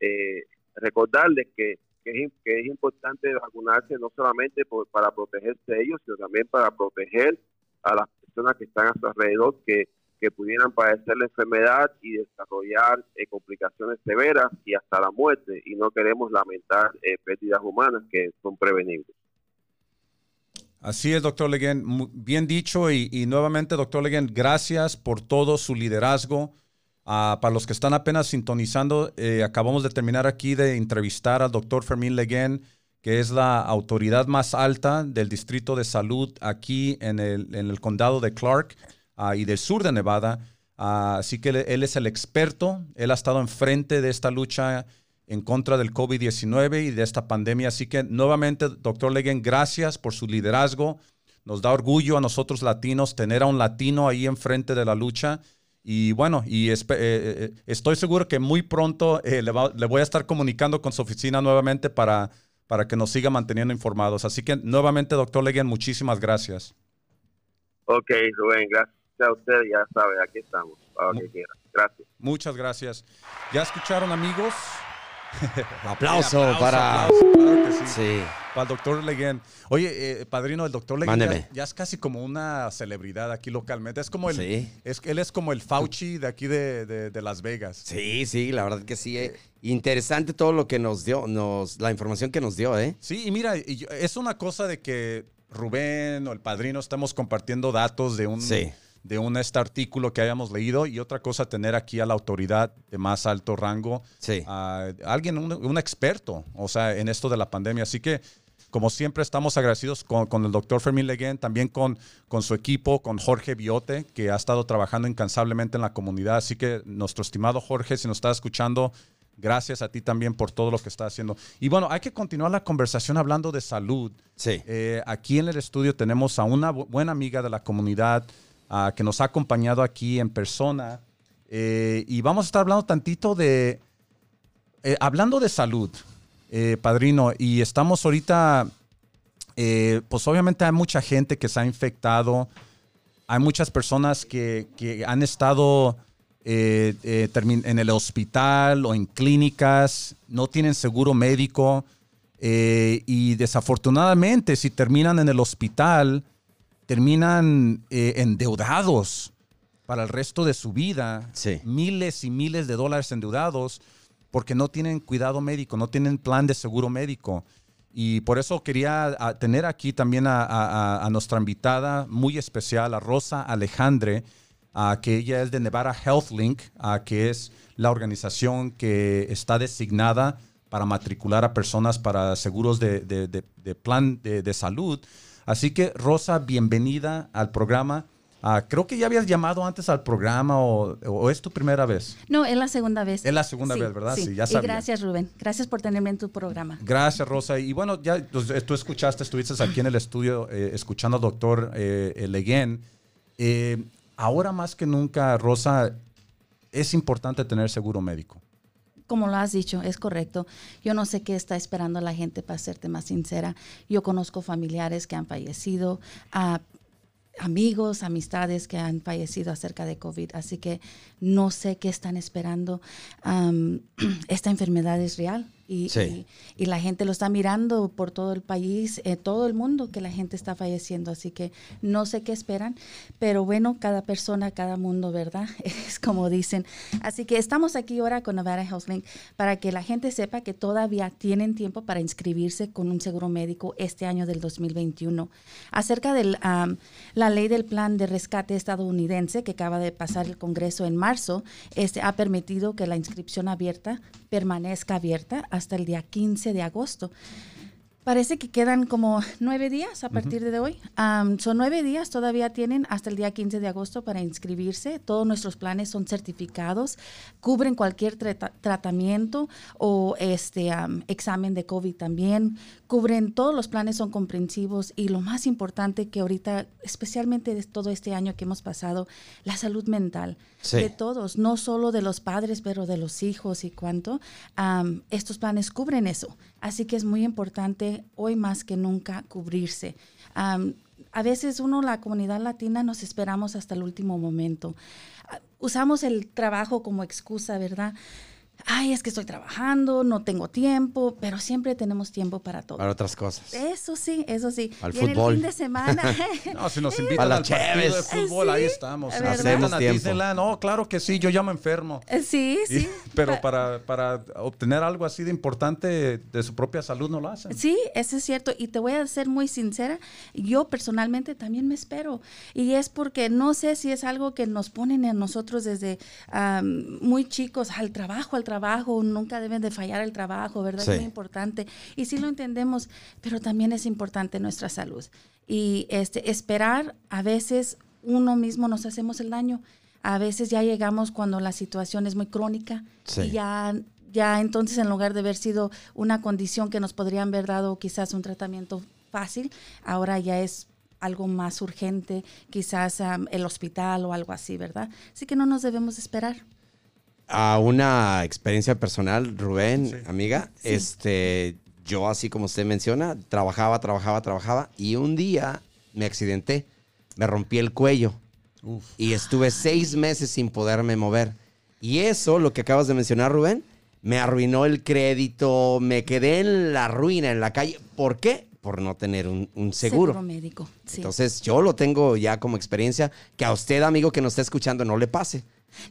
Speaker 3: Eh, recordarles que, es, que es importante vacunarse no solamente por, para protegerse ellos, sino también para proteger a las personas que están a su alrededor, que, que pudieran padecer la enfermedad y desarrollar eh, complicaciones severas y hasta la muerte. Y no queremos lamentar eh, pérdidas humanas que son prevenibles.
Speaker 2: Así es, doctor Leguen. Bien dicho y, y nuevamente, doctor Leguen, gracias por todo su liderazgo. Ah, para los que están apenas sintonizando, eh, acabamos de terminar aquí de entrevistar al doctor Fermín Leguen, que es la autoridad más alta del Distrito de Salud aquí en el, en el condado de Clark ah, y del sur de Nevada. Ah, así que él, él es el experto, él ha estado enfrente de esta lucha en contra del COVID-19 y de esta pandemia. Así que nuevamente, doctor Leguen, gracias por su liderazgo. Nos da orgullo a nosotros latinos tener a un latino ahí enfrente de la lucha. Y bueno, y espe- eh, eh, estoy seguro que muy pronto eh, le, va- le voy a estar comunicando con su oficina nuevamente para, para que nos siga manteniendo informados. Así que nuevamente, doctor Leguen, muchísimas gracias.
Speaker 3: Ok, Rubén, gracias a usted. Ya sabe, aquí estamos, para lo que quiera. Gracias.
Speaker 2: Muchas gracias. ¿Ya escucharon, amigos?
Speaker 1: Aplauso,
Speaker 2: Aplauso,
Speaker 1: para.
Speaker 2: aplauso, claro que sí.
Speaker 1: Sí.
Speaker 2: Para el doctor Leguen. Oye, eh, padrino, el doctor
Speaker 1: Mándeme.
Speaker 2: ya, ya es casi como una celebridad aquí localmente. Es como el,
Speaker 1: Sí.
Speaker 2: es, él es como el Fauci de aquí de, de- de Las Vegas.
Speaker 1: Sí, sí, la verdad que sí. eh. Interesante todo lo que nos dio, nos, la información que nos dio, ¿eh?
Speaker 2: Sí, y mira, y yo- es una cosa de que Rubén o el padrino estamos compartiendo datos de un,
Speaker 1: Sí.
Speaker 2: De un este artículo que hayamos leído y otra cosa tener aquí a la autoridad de más alto rango,
Speaker 1: Sí.
Speaker 2: a alguien, un, un experto, o sea, en esto de la pandemia. Así que, como siempre, estamos agradecidos con, con el doctor Fermín Leguen, también con, con su equipo, con Jorge Biote, que ha estado trabajando incansablemente en la comunidad. Así que, nuestro estimado Jorge, si nos está escuchando, gracias a ti también por todo lo que está haciendo. Y bueno, hay que continuar la conversación hablando de salud.
Speaker 1: Sí.
Speaker 2: Eh, aquí en el estudio tenemos a una bu- buena amiga de la comunidad ah, que nos ha acompañado aquí en persona. Eh, y vamos a estar hablando tantito de, eh, hablando de salud, eh, padrino. Y estamos ahorita, pues obviamente hay mucha gente que se ha infectado. Hay muchas personas que, que han estado en el hospital o en clínicas, no tienen seguro médico. y desafortunadamente, si terminan en el hospital, terminan eh, endeudados para el resto de su vida.
Speaker 1: Sí.
Speaker 2: Miles y miles de dólares endeudados porque no tienen cuidado médico, no tienen plan de seguro médico. Y por eso quería a, tener aquí también a, a- a- nuestra invitada muy especial, a Rosa Alejandre, a que ella es de Nevada Health Link, a que es la organización que está designada para matricular a personas para seguros de, de- de- de plan de salud. Así que, Rosa, bienvenida al programa. Ah, creo que ya habías llamado antes al programa o, o es tu primera vez.
Speaker 4: No, es la segunda vez.
Speaker 2: Es la segunda vez, ¿verdad? Sí, ya
Speaker 4: y
Speaker 2: sabía.
Speaker 4: gracias, Rubén. Gracias por tenerme en tu programa.
Speaker 2: Gracias, Rosa. Y bueno, ya pues, tú escuchaste, estuviste aquí en el estudio eh, escuchando al doctor eh, Leguen. Eh, ahora más que nunca, Rosa, es importante tener seguro médico.
Speaker 4: Como lo has dicho, es correcto. Yo no sé qué está esperando la gente, para serte más sincera. Yo conozco familiares que han fallecido, amigos, amistades que han fallecido acerca de COVID, así que no sé qué están esperando. Am, esta enfermedad es real, Y,
Speaker 1: Sí.
Speaker 4: y- y la gente lo está mirando por todo el país, eh, todo el mundo, que la gente está falleciendo. Así que no sé qué esperan, pero bueno, cada persona, cada mundo, ¿verdad? Es como dicen. Así que estamos aquí ahora con Nevada HealthLink para que la gente sepa que todavía tienen tiempo para inscribirse con un seguro médico este año del 2021. Acerca de la ley del plan de rescate estadounidense que acaba de pasar el Congreso en marzo, este ha permitido que la inscripción abierta permanezca abierta hasta el día 15 de agosto. Parece que quedan como nueve días a partir de hoy. Am, son nueve días, todavía tienen hasta el día 15 de agosto para inscribirse. Todos nuestros planes son certificados, cubren cualquier trata- tratamiento o este am, examen de COVID también. Cubren, todos los planes son comprensivos y lo más importante que ahorita, especialmente de todo este año que hemos pasado, la salud mental
Speaker 1: Sí.
Speaker 4: de todos, no solo de los padres, pero de los hijos y cuánto. estos planes cubren eso. Así que es muy importante hoy más que nunca cubrirse. A veces uno, la comunidad latina, nos esperamos hasta el último momento. Ah, Usamos el trabajo como excusa, ¿verdad? Ay, es que estoy trabajando, no tengo tiempo, pero siempre tenemos tiempo para todo.
Speaker 1: Para otras cosas.
Speaker 4: Eso sí, eso sí.
Speaker 1: Al
Speaker 4: y en
Speaker 1: fútbol.
Speaker 4: el fin de semana.
Speaker 2: No, si nos
Speaker 1: A
Speaker 2: invitan
Speaker 1: las
Speaker 2: al partido de
Speaker 1: cheves.
Speaker 2: fútbol,
Speaker 4: Sí,
Speaker 2: ahí estamos.
Speaker 4: ¿verdad?
Speaker 1: Hacemos
Speaker 2: a
Speaker 1: tiempo.
Speaker 2: Disneyland, no, claro que sí, yo ya me enfermo.
Speaker 4: sí,
Speaker 2: Y-
Speaker 4: sí.
Speaker 2: pero
Speaker 4: Pa-
Speaker 2: para, para obtener algo así de importante de su propia salud no lo hacen.
Speaker 4: Sí, eso es cierto. Y te voy a ser muy sincera, yo personalmente también me espero. Y es porque no sé si es algo que nos ponen en nosotros desde am, muy chicos, al trabajo, al trabajo, nunca deben de fallar el trabajo, ¿verdad?
Speaker 1: Sí.
Speaker 4: Es muy importante. Y sí lo entendemos, pero también es importante nuestra salud. Y este, esperar, a veces uno mismo nos hacemos el daño. A veces ya llegamos cuando la situación es muy crónica
Speaker 1: Sí.
Speaker 4: y ya ya entonces en lugar de haber sido una condición que nos podrían haber dado quizás un tratamiento fácil, ahora ya es algo más urgente, quizás el hospital o algo así, ¿verdad? Así que no nos debemos esperar.
Speaker 1: A una experiencia personal, Rubén,
Speaker 2: Sí.
Speaker 1: amiga,
Speaker 4: Sí.
Speaker 1: este, yo así como usted menciona, trabajaba, trabajaba, trabajaba y un día me accidenté, me rompí el cuello
Speaker 2: Uf.
Speaker 1: y estuve seis meses sin poderme mover. Y eso, lo que acabas de mencionar, Rubén, me arruinó el crédito, me quedé en la ruina, en la calle. ¿Por qué? Por no tener un, un seguro.
Speaker 4: médico. Sí.
Speaker 1: Entonces yo lo tengo ya como experiencia, que a usted, amigo que nos está escuchando, no le pase.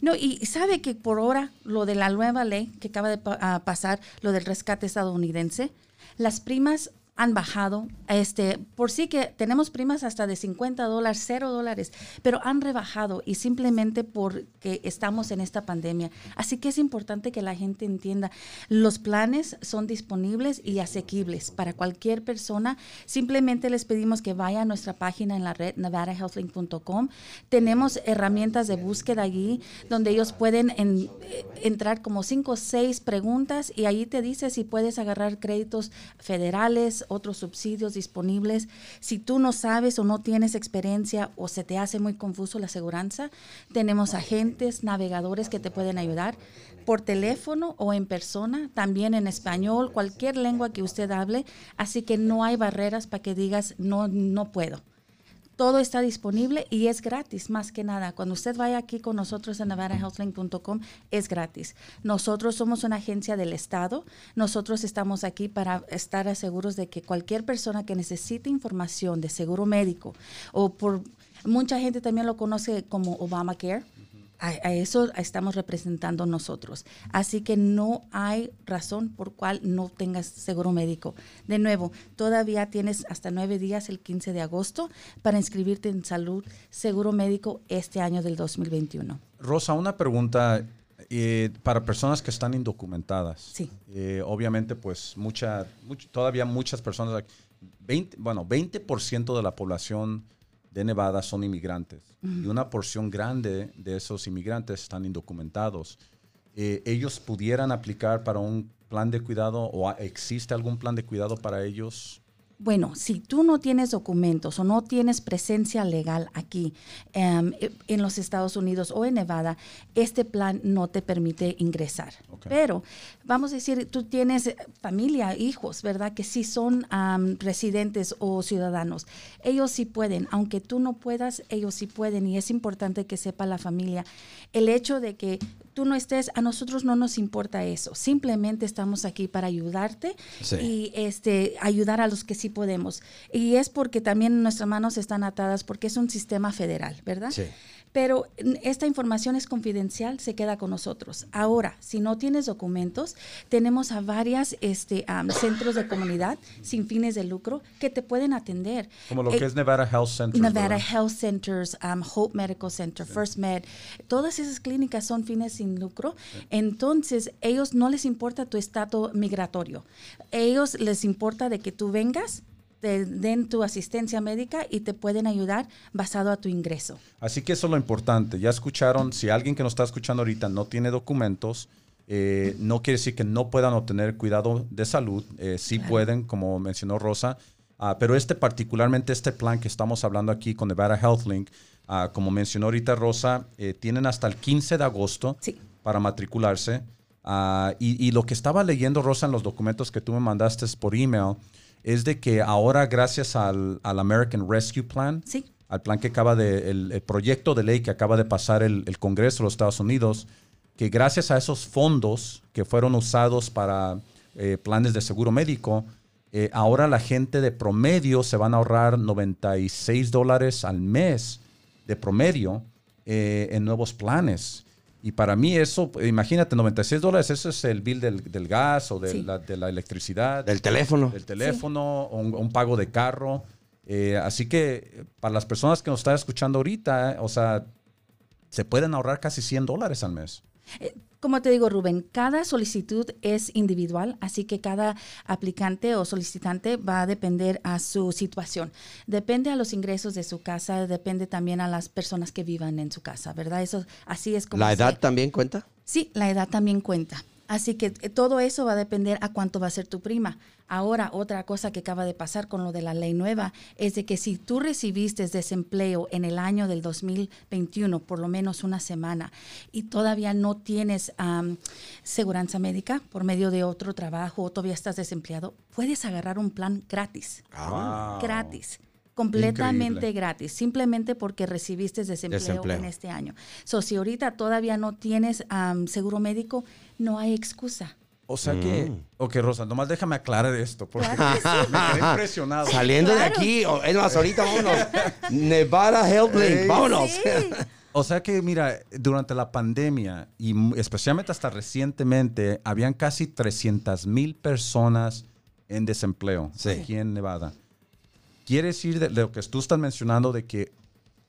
Speaker 4: No, y sabe que por ahora lo de la nueva ley que acaba de pa- pasar, lo del rescate estadounidense, las primas han bajado, este, por sí que tenemos primas hasta de 50 dólares, 0 dólares, pero han rebajado y simplemente porque estamos en esta pandemia. Así que es importante que la gente entienda, los planes son disponibles y asequibles para cualquier persona. Simplemente les pedimos que vayan a nuestra página en la red nevadahealthlink.com. Tenemos herramientas de búsqueda allí donde ellos pueden en- eh, entrar como cinco o seis preguntas y ahí te dice si puedes agarrar créditos federales, otros subsidios disponibles. Si tú no sabes o no tienes experiencia o se te hace muy confuso la aseguranza, tenemos agentes, navegadores que te pueden ayudar por teléfono o en persona, también en español, cualquier lengua que usted hable, así que no hay barreras para que digas no no puedo. Todo está disponible y es gratis, más que nada. Cuando usted vaya aquí con nosotros en nevadahealthlink.com, es gratis. Nosotros somos una agencia del Estado. Nosotros estamos aquí para estar seguros de que cualquier persona que necesite información de seguro médico o por... Mucha gente también lo conoce como Obamacare. A, a eso estamos representando nosotros. Así que no hay razón por cual no tengas seguro médico. De nuevo, todavía tienes hasta nueve días, el 15 de agosto, para inscribirte en salud seguro médico este año del 2021.
Speaker 2: Rosa, una pregunta eh, para personas que están indocumentadas.
Speaker 4: Sí.
Speaker 2: Eh, obviamente, pues mucha, much- todavía muchas personas, 20, bueno, 20% de la población de Nevada son inmigrantes y una porción grande de esos inmigrantes están indocumentados. Eh, ¿Ellos pudieran aplicar para un plan de cuidado o existe algún plan de cuidado para ellos?
Speaker 4: Bueno, si tú no tienes documentos o no tienes presencia legal aquí em, en los Estados Unidos o en Nevada, este plan no te permite ingresar. Pero vamos a decir, tú tienes familia, hijos, ¿verdad? Que sí son am, residentes o ciudadanos. Ellos sí pueden, aunque tú no puedas, ellos sí pueden y es importante que sepa la familia. El hecho de que tú no estés, a nosotros no nos importa eso. Simplemente estamos aquí para ayudarte
Speaker 1: Sí.
Speaker 4: y este, ayudar a los que sí podemos. Y es porque también nuestras manos están atadas porque es un sistema federal, ¿verdad?
Speaker 1: Sí.
Speaker 4: Pero esta información es confidencial, se queda con nosotros. Ahora, si no tienes documentos, tenemos a varias este, am, centros de comunidad sin fines de lucro que te pueden atender.
Speaker 2: Como lo
Speaker 4: Eh,
Speaker 2: que es Nevada Health Center.
Speaker 4: Nevada
Speaker 2: ¿verdad?
Speaker 4: Health Centers, um, Hope Medical Center, First Med, todas esas clínicas son fines sin lucro. Entonces, ellos no les importa tu estado migratorio. Ellos les importa de que tú vengas, te den tu asistencia médica y te pueden ayudar basado a tu ingreso.
Speaker 2: Así que eso es lo importante. Ya escucharon, si alguien que nos está escuchando ahorita no tiene documentos, eh, no quiere decir que no puedan obtener cuidado de salud. Eh, sí
Speaker 4: Claro.
Speaker 2: pueden, como mencionó Rosa. Ah, pero este, particularmente este plan que estamos hablando aquí con Nevada HealthLink, ah, como mencionó ahorita Rosa, eh, tienen hasta el 15 de agosto
Speaker 4: Sí.
Speaker 2: para matricularse. Ah, y, y lo que estaba leyendo, Rosa, en los documentos que tú me mandaste por email, es de que ahora, gracias al, al American Rescue Plan,
Speaker 4: Sí.
Speaker 2: al plan que acaba de, el, el proyecto de ley que acaba de pasar el, el Congreso de los Estados Unidos, que gracias a esos fondos que fueron usados para eh, planes de seguro médico, eh, ahora la gente de promedio se van a ahorrar 96 dólares al mes de promedio eh, en nuevos planes. Y para mí eso, imagínate, 96 dólares, eso es el bill del, del gas o de,
Speaker 4: Sí.
Speaker 2: la, de la electricidad
Speaker 1: Del teléfono.
Speaker 2: del teléfono o un, un pago de carro. Eh, así que eh, para las personas que nos están escuchando ahorita, eh, o sea, se pueden ahorrar casi 100 dólares al mes.
Speaker 4: Como te digo, Rubén, cada solicitud es individual, así que cada aplicante o solicitante va a depender a su situación. Depende a los ingresos de su casa, depende también a las personas que vivan en su casa, ¿verdad? Eso así es como
Speaker 1: ¿La
Speaker 4: se-
Speaker 1: edad también cuenta?
Speaker 4: Sí, la edad también cuenta. Así que eh, todo eso va a depender a cuánto va a ser tu prima. Ahora, otra cosa que acaba de pasar con lo de la ley nueva es de que si tú recibiste desempleo en el año del 2021, por lo menos una semana, y todavía no tienes am, seguranza médica por medio de otro trabajo o todavía estás desempleado, puedes agarrar un plan gratis.
Speaker 2: Wow.
Speaker 4: Gratis. Completamente
Speaker 2: Increíble.
Speaker 4: gratis, simplemente porque recibiste desempleo,
Speaker 1: Desempleo.
Speaker 4: en este año. So, si ahorita todavía no tienes am, seguro médico, no hay excusa.
Speaker 2: O sea que, ok, Rosa, nomás déjame aclarar esto, porque
Speaker 4: Claro
Speaker 2: me quedé impresionado.
Speaker 1: Saliendo de aquí, o- es más, ahorita vámonos. Nevada Health Link,
Speaker 2: Ey.
Speaker 1: vámonos.
Speaker 4: Sí.
Speaker 2: O sea que, mira, durante la pandemia y especialmente hasta recientemente, habían casi 300 mil personas en desempleo
Speaker 1: Sí.
Speaker 2: aquí en Nevada. Quiere decir de, lo que tú estás mencionando de que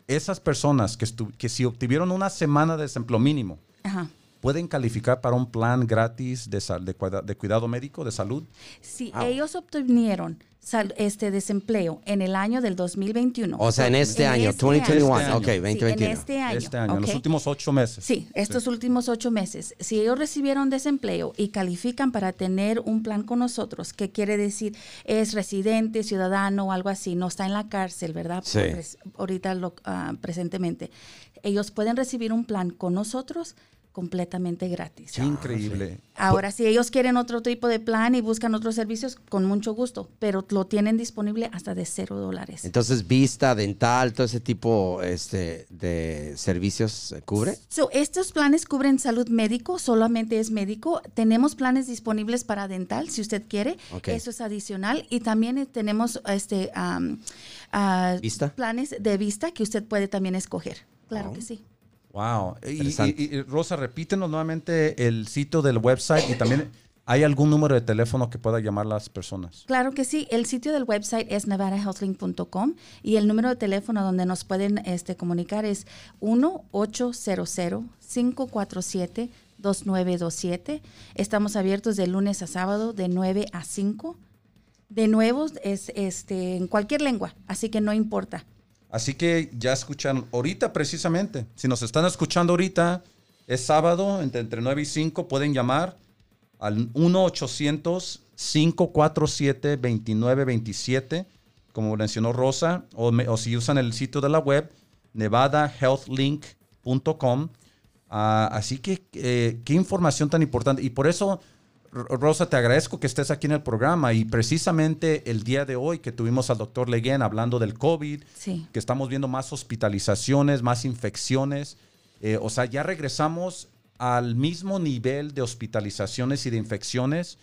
Speaker 2: esas personas que, que si obtuvieron una semana de desempleo mínimo,
Speaker 4: Ajá.
Speaker 2: Pueden calificar para un plan gratis de, sal- de, de cuidado médico, de salud.
Speaker 4: Si
Speaker 1: Wow.
Speaker 4: ellos obtuvieron sal- este desempleo en el año del 2021.
Speaker 1: O sea, en este año,
Speaker 4: este
Speaker 1: 2021,
Speaker 2: año.
Speaker 1: ok,
Speaker 2: Sí,
Speaker 4: Sí,
Speaker 1: 2021.
Speaker 4: en este año.
Speaker 2: este año, en los últimos ocho meses.
Speaker 4: Sí, estos últimos ocho meses. Si ellos recibieron desempleo y califican para tener un plan con nosotros, que quiere decir es residente, ciudadano o algo así, no está en la cárcel, ¿verdad?
Speaker 1: Sí.
Speaker 4: Pres- ahorita lo- ah, presentemente. Ellos pueden recibir un plan con nosotros completamente gratis.
Speaker 2: Increíble.
Speaker 4: Ahora, si ellos quieren otro tipo de plan y buscan otros servicios, con mucho gusto, pero lo tienen disponible hasta de cero dólares.
Speaker 1: Entonces, vista, dental, todo ese tipo este, de servicios eh, cubre.
Speaker 4: So, estos planes cubren salud médico, solamente es médico. Tenemos planes disponibles para dental, si usted quiere. Eso es adicional. Y también eh, tenemos este ah,
Speaker 1: ¿Vista?
Speaker 4: planes de vista que usted puede también escoger. Claro
Speaker 1: Oh.
Speaker 4: que sí.
Speaker 2: Wow. Y,
Speaker 1: Interesante.
Speaker 2: y- y, Rosa, repítenos nuevamente el sitio del website y también hay algún número de teléfono que pueda llamar las personas.
Speaker 4: Claro que sí. El sitio del website es nevadahealthlink.com y el número de teléfono donde nos pueden este, comunicar es 1-800-547-2927. Estamos abiertos de lunes a sábado de 9 a 5. De nuevo, es este, en cualquier lengua, así que no importa.
Speaker 2: Así que ya escucharon ahorita precisamente. Si nos están escuchando ahorita, es sábado, entre, entre 9 y 5, pueden llamar al 1-800-547-2927, como mencionó Rosa, o, si usan el sitio de la web, nevadahealthlink.com. Ah, así que, eh, qué información tan importante. Y por eso, Rosa, te agradezco que estés aquí en el programa. Y precisamente el día de hoy que tuvimos al doctor Leguén hablando del COVID,
Speaker 4: Sí.
Speaker 2: que estamos viendo más hospitalizaciones, más infecciones. Eh, o sea, ya regresamos al mismo nivel de hospitalizaciones y de infecciones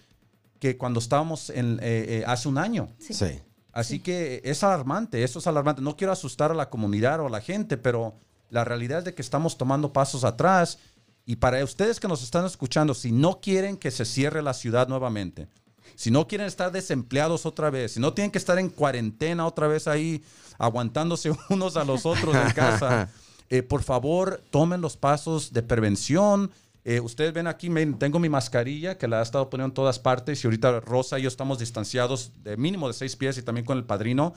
Speaker 2: que cuando estábamos en, eh, eh, hace un año.
Speaker 4: Sí.
Speaker 1: Sí.
Speaker 2: Así que es alarmante, eso es alarmante. No quiero asustar a la comunidad o a la gente, pero la realidad es de que estamos tomando pasos atrás. Y para ustedes que nos están escuchando, si no quieren que se cierre la ciudad nuevamente, si no quieren estar desempleados otra vez, si no tienen que estar en cuarentena otra vez ahí, aguantándose unos a los otros en casa, eh, por favor, tomen los pasos de prevención. Eh, ustedes ven aquí, me- tengo mi mascarilla que la he estado poniendo en todas partes y ahorita Rosa y yo estamos distanciados de mínimo de seis pies y también con el padrino.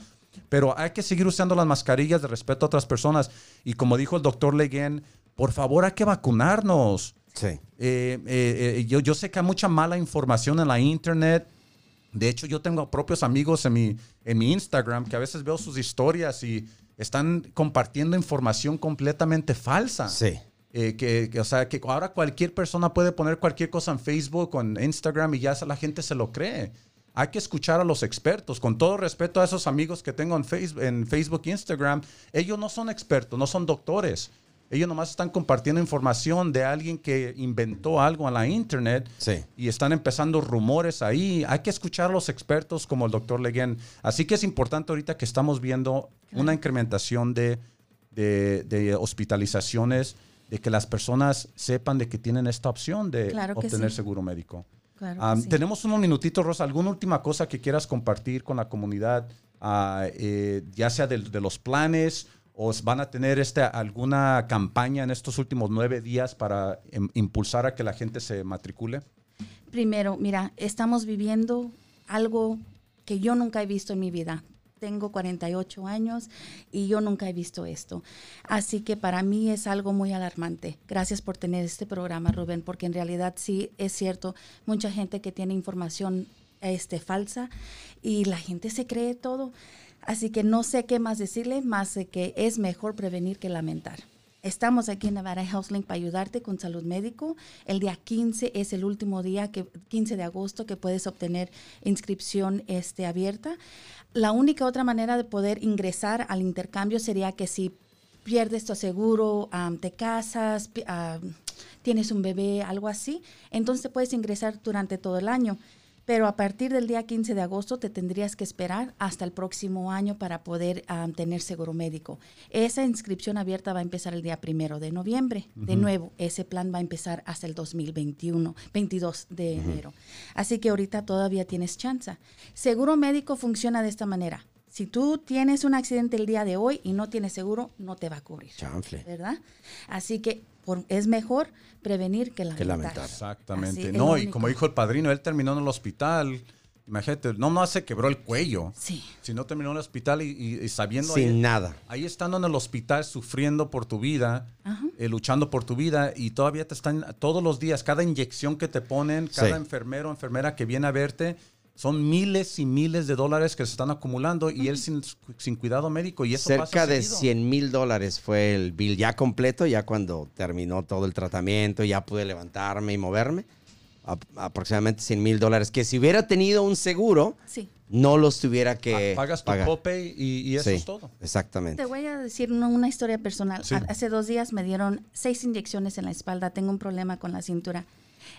Speaker 2: Pero hay que seguir usando las mascarillas de respeto a otras personas. Y como dijo el doctor Leguen, por favor hay que vacunarnos.
Speaker 1: Sí.
Speaker 2: Eh, eh, eh, yo, yo sé que hay mucha mala información en la internet. De hecho, yo tengo propios amigos en mi, en mi Instagram que a veces veo sus historias y están compartiendo información completamente falsa.
Speaker 1: Sí.
Speaker 2: Eh, que, que, o sea, que ahora cualquier persona puede poner cualquier cosa en Facebook o en Instagram y ya la gente se lo cree. Hay que escuchar a los expertos. Con todo respeto a esos amigos que tengo en Facebook, en Facebook e Instagram, ellos no son expertos, no son doctores. Ellos nomás están compartiendo información de alguien que inventó algo en la internet
Speaker 1: Sí.
Speaker 2: y están empezando rumores ahí. Hay que escuchar a los expertos como el doctor Leguen. Así que es importante ahorita que estamos viendo una incrementación de, de- de hospitalizaciones, de que las personas sepan de que tienen esta opción de
Speaker 4: Claro
Speaker 2: obtener
Speaker 4: sí.
Speaker 2: seguro médico.
Speaker 4: Claro
Speaker 2: Ah,
Speaker 4: sí.
Speaker 2: Tenemos unos minutitos, Rosa. ¿Alguna última cosa que quieras compartir con la comunidad, Ah, eh, ya sea de, de los planes o van a tener este, alguna campaña en estos últimos nueve días para em, impulsar a que la gente se matricule?
Speaker 4: Primero, mira, estamos viviendo algo que yo nunca he visto en mi vida. Tengo 48 años y yo nunca he visto esto. Así que para mí es algo muy alarmante. Gracias por tener este programa, Rubén, porque en realidad sí es cierto, mucha gente que tiene información este, falsa y la gente se cree todo. Así que no sé qué más decirle, más que es mejor prevenir que lamentar. Estamos aquí en Nevada HealthLink para ayudarte con salud médico. El día 15 es el último día, que, 15 de agosto, que puedes obtener inscripción este, abierta. La única otra manera de poder ingresar al intercambio sería que si pierdes tu seguro, am, te casas, am, tienes un bebé, algo así, entonces puedes ingresar durante todo el año. Pero a partir del día 15 de agosto te tendrías que esperar hasta el próximo año para poder tener seguro médico. Esa inscripción abierta va a empezar el día primero de noviembre. De nuevo, ese plan va a empezar hasta el 2021, 22 de enero. Así que ahorita todavía tienes chance. Seguro médico funciona de esta manera. Si tú tienes un accidente el día de hoy y no tienes seguro, no te va a cubrir.
Speaker 1: Chanfle.
Speaker 4: ¿Verdad? Así que por- es mejor prevenir que lamentar.
Speaker 1: Que lamentar.
Speaker 2: Exactamente.
Speaker 4: Así,
Speaker 2: no, y como dijo el padrino, él terminó en el hospital. Imagínate, no más se quebró el cuello,
Speaker 4: Sí.
Speaker 2: sino terminó en el hospital y, y- y sabiendo
Speaker 1: Sin
Speaker 2: ahí,
Speaker 1: nada.
Speaker 2: ahí estando en el hospital sufriendo por tu vida, eh, luchando por tu vida y todavía te están todos los días, cada inyección que te ponen, cada
Speaker 1: Sí.
Speaker 2: enfermero o enfermera que viene a verte, son miles y miles de dólares que se están acumulando y él sin, sin cuidado médico y eso
Speaker 1: Cerca
Speaker 2: pasa
Speaker 1: de
Speaker 2: seguido.
Speaker 1: 100 mil dólares fue el bill ya completo, ya cuando terminó todo el tratamiento, ya pude levantarme y moverme. A- aproximadamente 100 mil dólares, que si hubiera tenido un seguro,
Speaker 4: Sí.
Speaker 1: no los tuviera que
Speaker 2: Pa- Pagas tu
Speaker 1: pagar.
Speaker 2: copay y, y eso
Speaker 1: Sí,
Speaker 2: es todo.
Speaker 1: Exactamente.
Speaker 4: Te voy a decir una, una historia personal.
Speaker 2: Sí.
Speaker 4: Hace dos días me dieron seis inyecciones en la espalda. Tengo un problema con la cintura.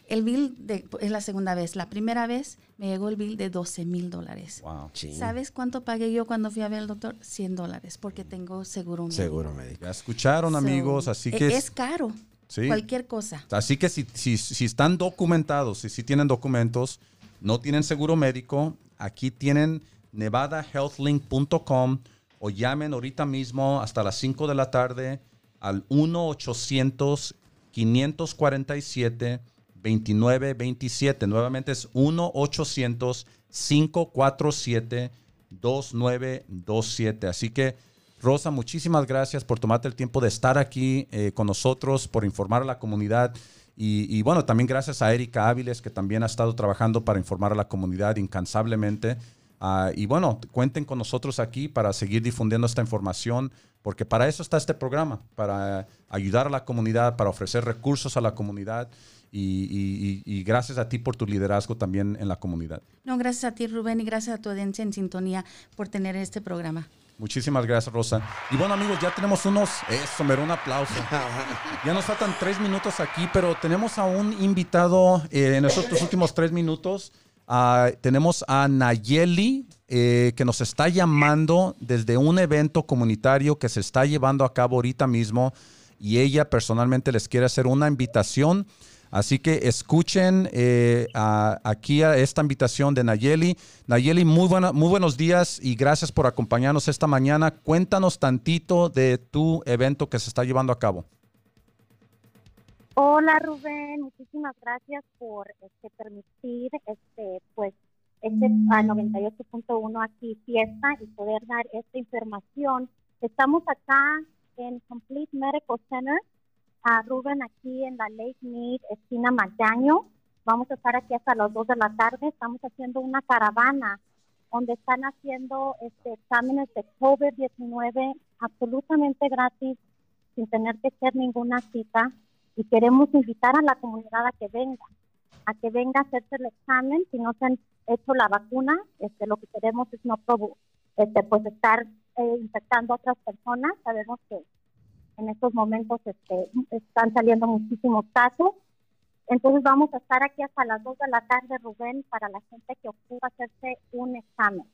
Speaker 4: El bill de, es la segunda vez. La primera vez me llegó el bill de 12 mil dólares.
Speaker 2: Wow.
Speaker 4: ¿Sabes cuánto pagué yo cuando fui a ver al doctor? 100 dólares, porque tengo seguro médico.
Speaker 1: Seguro médico.
Speaker 2: Ya escucharon,
Speaker 4: So,
Speaker 2: amigos, así
Speaker 4: e-
Speaker 2: que
Speaker 4: Es caro.
Speaker 2: Sí.
Speaker 4: Cualquier cosa.
Speaker 2: Así que si, si, si están documentados, si, si tienen documentos, no tienen seguro médico, aquí tienen nevadahealthlink.com o llamen ahorita mismo hasta las 5 de la tarde al 1-800-547-2927. Nuevamente es 1-800-547-2927. Así que, Rosa, muchísimas gracias por tomarte el tiempo de estar aquí eh, con nosotros, por informar a la comunidad. Y, y bueno, también gracias a Erika Áviles, que también ha estado trabajando para informar a la comunidad incansablemente. Ah, y bueno, cuenten con nosotros aquí para seguir difundiendo esta información, porque para eso está este programa, para ayudar a la comunidad, para ofrecer recursos a la comunidad. Y, y- y- y gracias a ti por tu liderazgo también en la comunidad.
Speaker 4: No, gracias a ti, Rubén, y gracias a tu audiencia en sintonía por tener este programa.
Speaker 2: Muchísimas gracias, Rosa. Y bueno, amigos, ya tenemos unos. Eso, me un aplauso. Ya nos faltan tres minutos aquí, pero tenemos a un invitado eh, en estos últimos tres minutos. Ah, tenemos a Nayeli, eh, que nos está llamando desde un evento comunitario que se está llevando a cabo ahorita mismo. Y ella personalmente les quiere hacer una invitación Así que escuchen eh, aquí a esta invitación de Nayeli. Nayeli, muy, buena, muy buenos días y gracias por acompañarnos esta mañana. Cuéntanos tantito de tu evento que se está llevando a cabo.
Speaker 5: Hola Rubén, muchísimas gracias por este, permitir este pues este 98.1 aquí fiesta y poder dar esta información. Estamos acá en Complete Medical Center a Rubén aquí en la Lake Mead, esquina Magaño. Vamos a estar aquí hasta las 2 de la tarde. Estamos haciendo una caravana donde están haciendo este, exámenes de COVID-19 absolutamente gratis, sin tener que hacer ninguna cita. Y queremos invitar a la comunidad a que venga, a que venga a hacerse el examen. Si no se han hecho la vacuna, este, lo que queremos es no este, pues estar eh, infectando a otras personas. Sabemos que en estos momentos este, están saliendo muchísimos casos. Entonces vamos a estar aquí hasta las 2 de la tarde, Rubén, para la gente que ocupa hacerse un examen.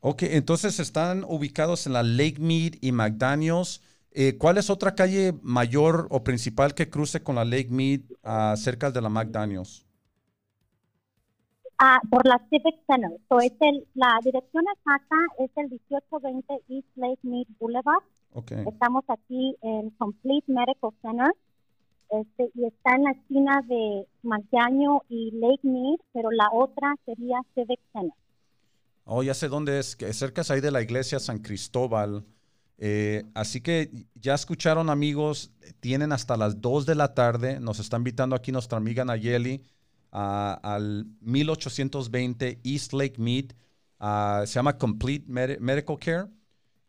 Speaker 2: Ok, entonces están ubicados en la Lake Mead y McDaniels. Eh, ¿Cuál es otra calle mayor o principal que cruce con la Lake Mead uh, cerca de la McDaniels?
Speaker 5: Ah, por la Civic Center. So es el, la dirección exacta es el 1820 East Lake Mead Boulevard. Estamos aquí en Complete Medical Center este, y está en la esquina de Magaño y Lake Mead, pero la otra sería Civic Center.
Speaker 2: Oh, ya sé dónde es, que cerca es ahí de la iglesia San Cristóbal. Eh, así que ya escucharon amigos, tienen hasta las 2 de la tarde, nos está invitando aquí nuestra amiga Nayeli al 1820 East Lake Mead, se llama Complete Medical Care.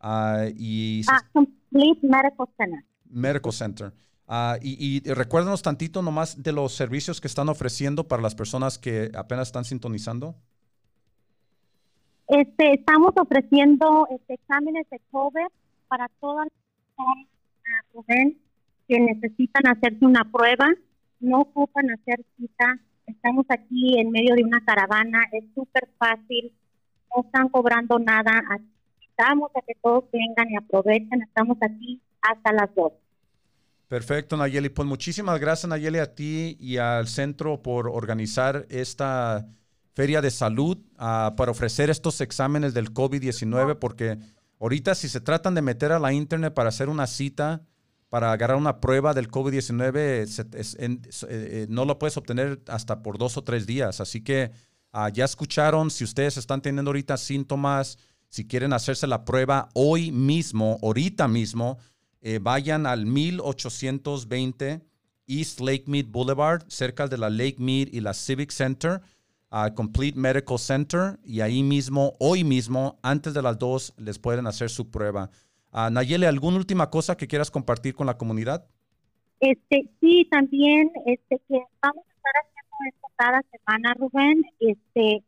Speaker 5: Uh, y ah, Complete Medical Center.
Speaker 2: Medical Center. Uh, y, y recuérdanos tantito nomás de los servicios que están ofreciendo para las personas que apenas están sintonizando.
Speaker 5: Este, estamos ofreciendo este, exámenes de COVID para todas las personas que necesitan hacerse una prueba. No ocupan hacer cita. Estamos aquí en medio de una caravana. Es súper fácil. No están cobrando nada invitamos a que todos vengan y aprovechen. Estamos aquí hasta las 2.
Speaker 2: Perfecto, Nayeli. Pues muchísimas gracias, Nayeli, a ti y al centro por organizar esta feria de salud uh, para ofrecer estos exámenes del COVID-19, porque ahorita si se tratan de meter a la internet para hacer una cita, para agarrar una prueba del COVID-19, eh, eh, no lo puedes obtener hasta por dos o tres días. Así que uh, ya escucharon, si ustedes están teniendo ahorita síntomas, si quieren hacerse la prueba hoy mismo, ahorita mismo, eh, vayan al 1820 East Lake Mead Boulevard, cerca de la Lake Mead y la Civic Center, a Complete Medical Center, y ahí mismo, hoy mismo, antes de las dos, les pueden hacer su prueba. Uh, ¿alguna última cosa que quieras compartir con la comunidad?
Speaker 5: Este, sí, también este, que vamos a estar haciendo esto cada semana, Rubén. Este,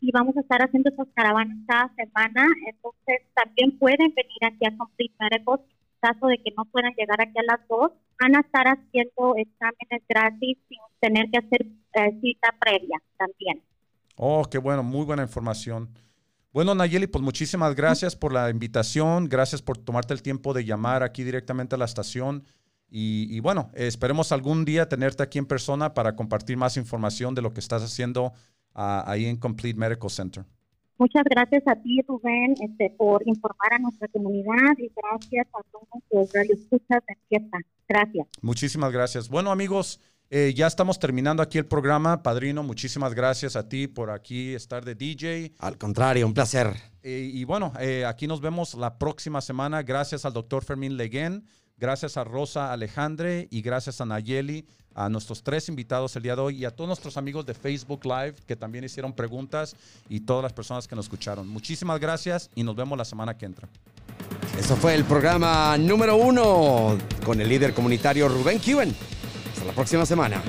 Speaker 5: y vamos a estar haciendo esas caravanas cada semana. Entonces, también pueden venir aquí a Complete Medical. En caso de que no puedan llegar aquí a las dos, van a estar haciendo exámenes gratis sin tener que hacer eh, cita previa también.
Speaker 2: Oh, qué bueno, muy buena información. Bueno, Nayeli, pues muchísimas gracias por la invitación, gracias por tomarte el tiempo de llamar aquí directamente a la estación. Y, y, bueno, esperemos algún día tenerte aquí en persona para compartir más información de lo que estás haciendo ahí en Complete Medical Center.
Speaker 5: Muchas gracias a ti, Rubén, este, por informar a nuestra comunidad y gracias a todos los radioescuchas de fiesta. Gracias.
Speaker 2: Muchísimas gracias. Bueno, amigos, eh, ya estamos terminando aquí el programa. Padrino, muchísimas gracias a ti por aquí estar de DJ.
Speaker 1: Al contrario, un placer.
Speaker 2: Eh, y bueno, eh, aquí nos vemos la próxima semana. Gracias al doctor Fermín Leguén, gracias a Rosa Alejandre y gracias a Nayeli a nuestros tres invitados el día de hoy y a todos nuestros amigos de Facebook Live que también hicieron preguntas y todas las personas que nos escucharon. Muchísimas gracias y nos vemos la semana que entra.
Speaker 1: Eso fue el programa número uno con el líder comunitario Rubén Kiwen. Hasta la próxima semana.